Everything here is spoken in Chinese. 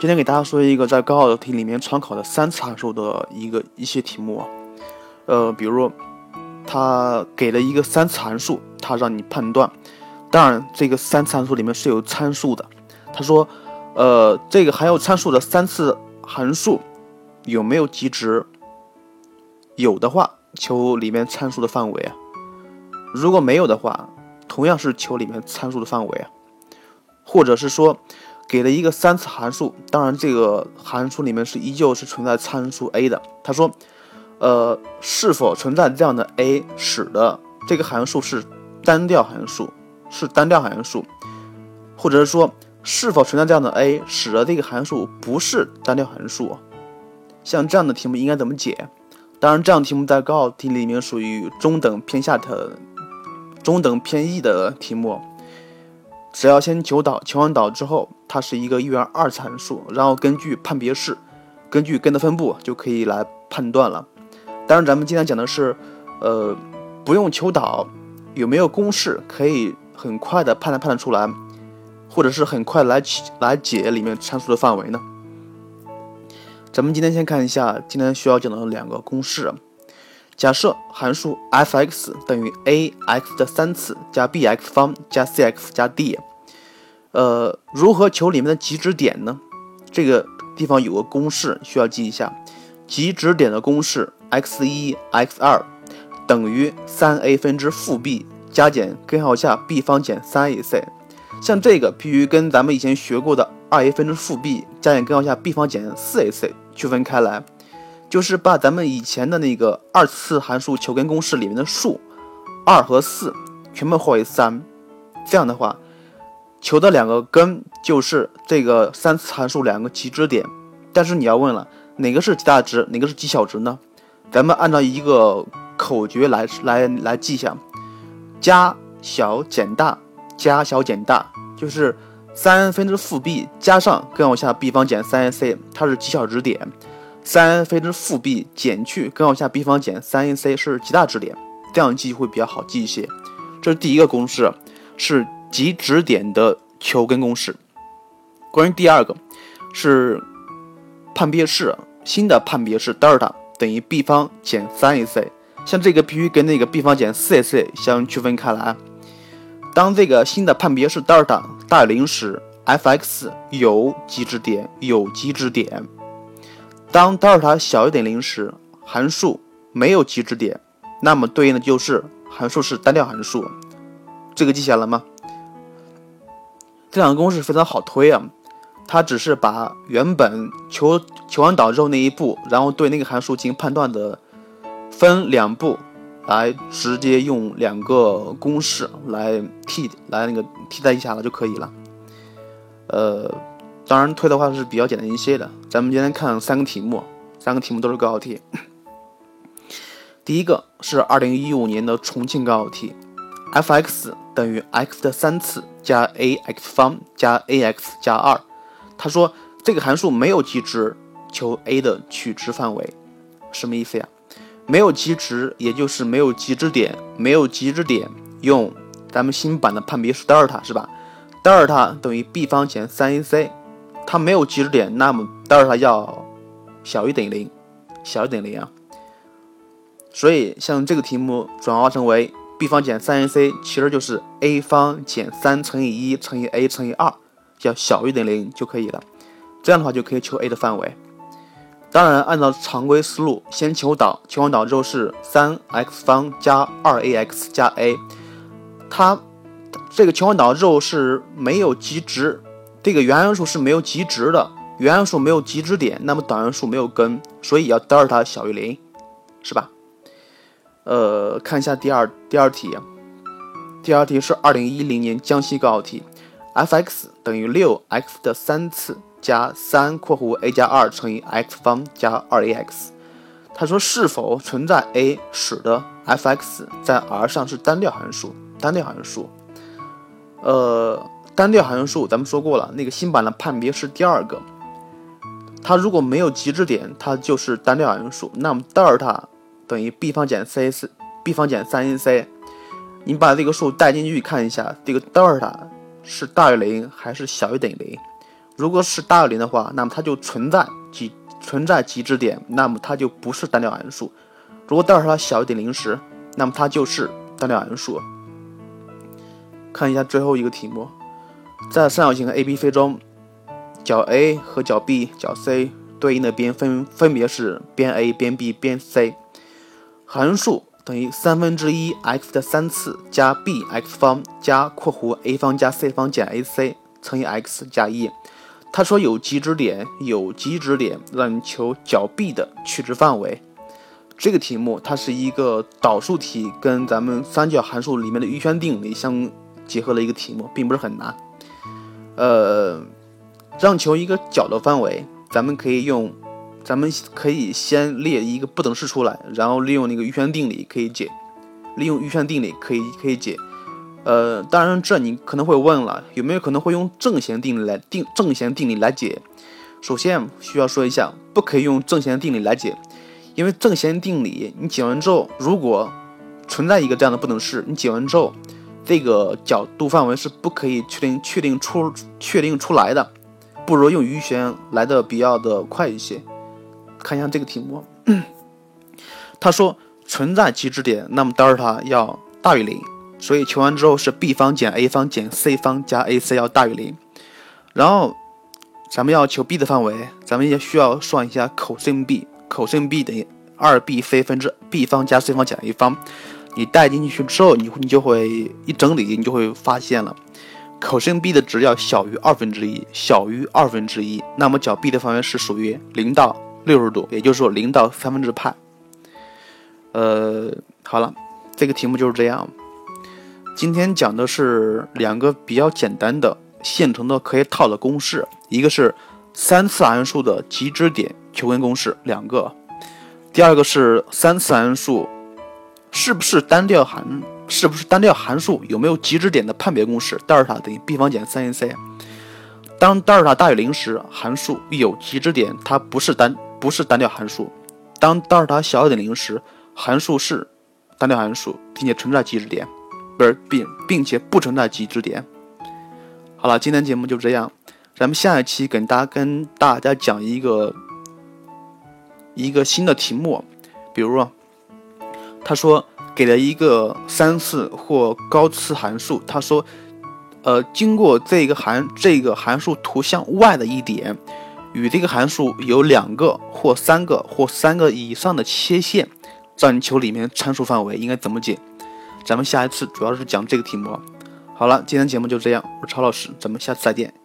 今天给大家说一个在高考题里面常考的三次函数的一个一些题目啊，呃，比如他给了一个三次函数，他让你判断，当然这个三次函数里面是有参数的。他说，呃，这个含有参数的三次函数有没有极值？有的话，求里面参数的范围啊；如果没有的话，同样是求里面参数的范围啊，或者是说。给了一个三次函数，当然这个函数里面是依旧是存在参数 a 的。他说，呃，是否存在这样的 a 使得这个函数是单调函数，是单调函数，或者是说是否存在这样的 a 使得这个函数不是单调函数？像这样的题目应该怎么解？当然，这样题目在高考题里面属于中等偏下的中等偏易的题目。只要先求导，求完导之后，它是一个一元二次函数，然后根据判别式，根据根的分布就可以来判断了。当然，咱们今天讲的是，呃，不用求导，有没有公式可以很快的判断判断出来，或者是很快来来解里面参数的范围呢？咱们今天先看一下今天需要讲的两个公式。假设函数 f(x) 等于 a(x) 的三次加 b(x) 方加 c(x) 加 d，呃，如何求里面的极值点呢？这个地方有个公式需要记一下，极值点的公式 x 一 x 二等于三 a 分之负 b 加减根号下 b 方减三 ac。像这个必须跟咱们以前学过的二 a 分之负 b 加减根号下 b 方减四 ac 区分开来。就是把咱们以前的那个二次函数求根公式里面的数二和四全部化为三，这样的话，求的两个根就是这个三次函数两个极值点。但是你要问了，哪个是极大值，哪个是极小值呢？咱们按照一个口诀来来来记一下：加小减大，加小减大，就是三分之负 b 加上根号下 b 方减三 ac，它是极小值点。三分之负 b 减去根号下 b 方减三 ac 是极大值点，这样记会比较好记一些。这是第一个公式，是极值点的求根公式。关于第二个，是判别式，新的判别式德尔塔等于 b 方减三 ac，像这个必须跟那个 b 方减四 ac 相区分开来。当这个新的判别式德尔塔大于零时，f(x) 有极值点，有极值点。当德尔塔小于等于零时，函数没有极值点，那么对应的就是函数是单调函数。这个记下来了吗？这两个公式非常好推啊，它只是把原本求求完导之后那一步，然后对那个函数进行判断的分两步，来直接用两个公式来替来那个替代一下了就可以了。呃。当然，推的话是比较简单一些的。咱们今天看三个题目，三个题目都是高考题。第一个是二零一五年的重庆高考题，f(x) 等于 x 的三次加 a(x) 方加 a(x) 加二。他说这个函数没有极值，求 a 的取值范围，什么意思呀？没有极值，也就是没有极值点。没有极值点，用咱们新版的判别式德尔塔是吧？德尔塔等于 b 方减三 ac。它没有极值点，那么德尔塔要小于等于零，小于等于零啊。所以像这个题目转化成为 b 方减三 ac，其实就是 a 方减三乘以一乘以 a 乘以二，要小于等于零就可以了。这样的话就可以求 a 的范围。当然，按照常规思路，先求导，求完导之后是三 x 方加二 ax 加 a。它这个求完导之后是没有极值。这个原函数是没有极值的，原函数没有极值点，那么导函数没有根，所以要德尔塔小于零，是吧？呃，看一下第二第二题，第二题是二零一零年江西高考题，f(x) 等于六 x 的三次加三括弧 a 加二乘以 x 方加二 ax，他说是否存在 a 使得 f(x) 在 R 上是单调函数？单调函数，呃。单调函数，咱们说过了，那个新版的判别是第二个。它如果没有极值点，它就是单调函数。那么德尔塔等于 b 方减 c 四 b 方减三 ac。你把这个数带进去看一下，这个德尔塔是大于零还是小于等于零？如果是大于零的话，那么它就存在极存在极值点，那么它就不是单调函数。如果德尔塔小于等于零时，那么它就是单调函数。看一下最后一个题目，在三角形 ABC 中，角 A 和角 B、角 C 对应的边分分别是边 A、边 B、边 C。函数等于三分之一 x 的三次加 bx 方加括弧 a 方加 c 方减 ac 乘以 x 加一。他说有极值点，有极值点，让你求角 B 的取值范围。这个题目它是一个导数题，跟咱们三角函数里面的余弦定理相结合的一个题目，并不是很难。呃，让求一个角的范围，咱们可以用。咱们可以先列一个不等式出来，然后利用那个余弦定理可以解，利用余弦定理可以可以解。呃，当然这你可能会问了，有没有可能会用正弦定理来定正弦定理来解？首先需要说一下，不可以用正弦定理来解，因为正弦定理你解完之后，如果存在一个这样的不等式，你解完之后，这个角度范围是不可以确定确定出确定出来的，不如用余弦来的比较的快一些。看一下这个题目，他说存在极值点，那么德尔塔要大于零，所以求完之后是 b 方减 a 方减 c 方加 ac 要大于零。然后咱们要求 b 的范围，咱们也需要算一下 cos b，cos b 等于二 b c 分之 b 方加 c 方减 a 方。你带进去之后，你你就会一整理，你就会发现了，cos b 的值要小于二分之一，小于二分之一，那么角 b 的范围是属于零到。六十度，也就是说零到三分之派。呃，好了，这个题目就是这样。今天讲的是两个比较简单的现成的可以套的公式，一个是三次函数的极值点求根公式，两个；第二个是三次函数是不是单调函，是不是单调函数有没有极值点的判别公式，德尔塔等于 b 方减三 ac。当德尔塔大于零时，函数有极值点，它不是单。不是单调函数。当德尔塔小于等于零时，函数是单调函数，并且存在极值点，不是并并且不存在极值点。好了，今天节目就这样，咱们下一期跟大家跟大家讲一个一个新的题目，比如说他说给了一个三次或高次函数，他说，呃，经过这个函这个函数图像外的一点。与这个函数有两个或三个或三个以上的切线，让你求里面参数范围应该怎么解？咱们下一次主要是讲这个题目。好了，今天节目就这样，我是超老师，咱们下次再见。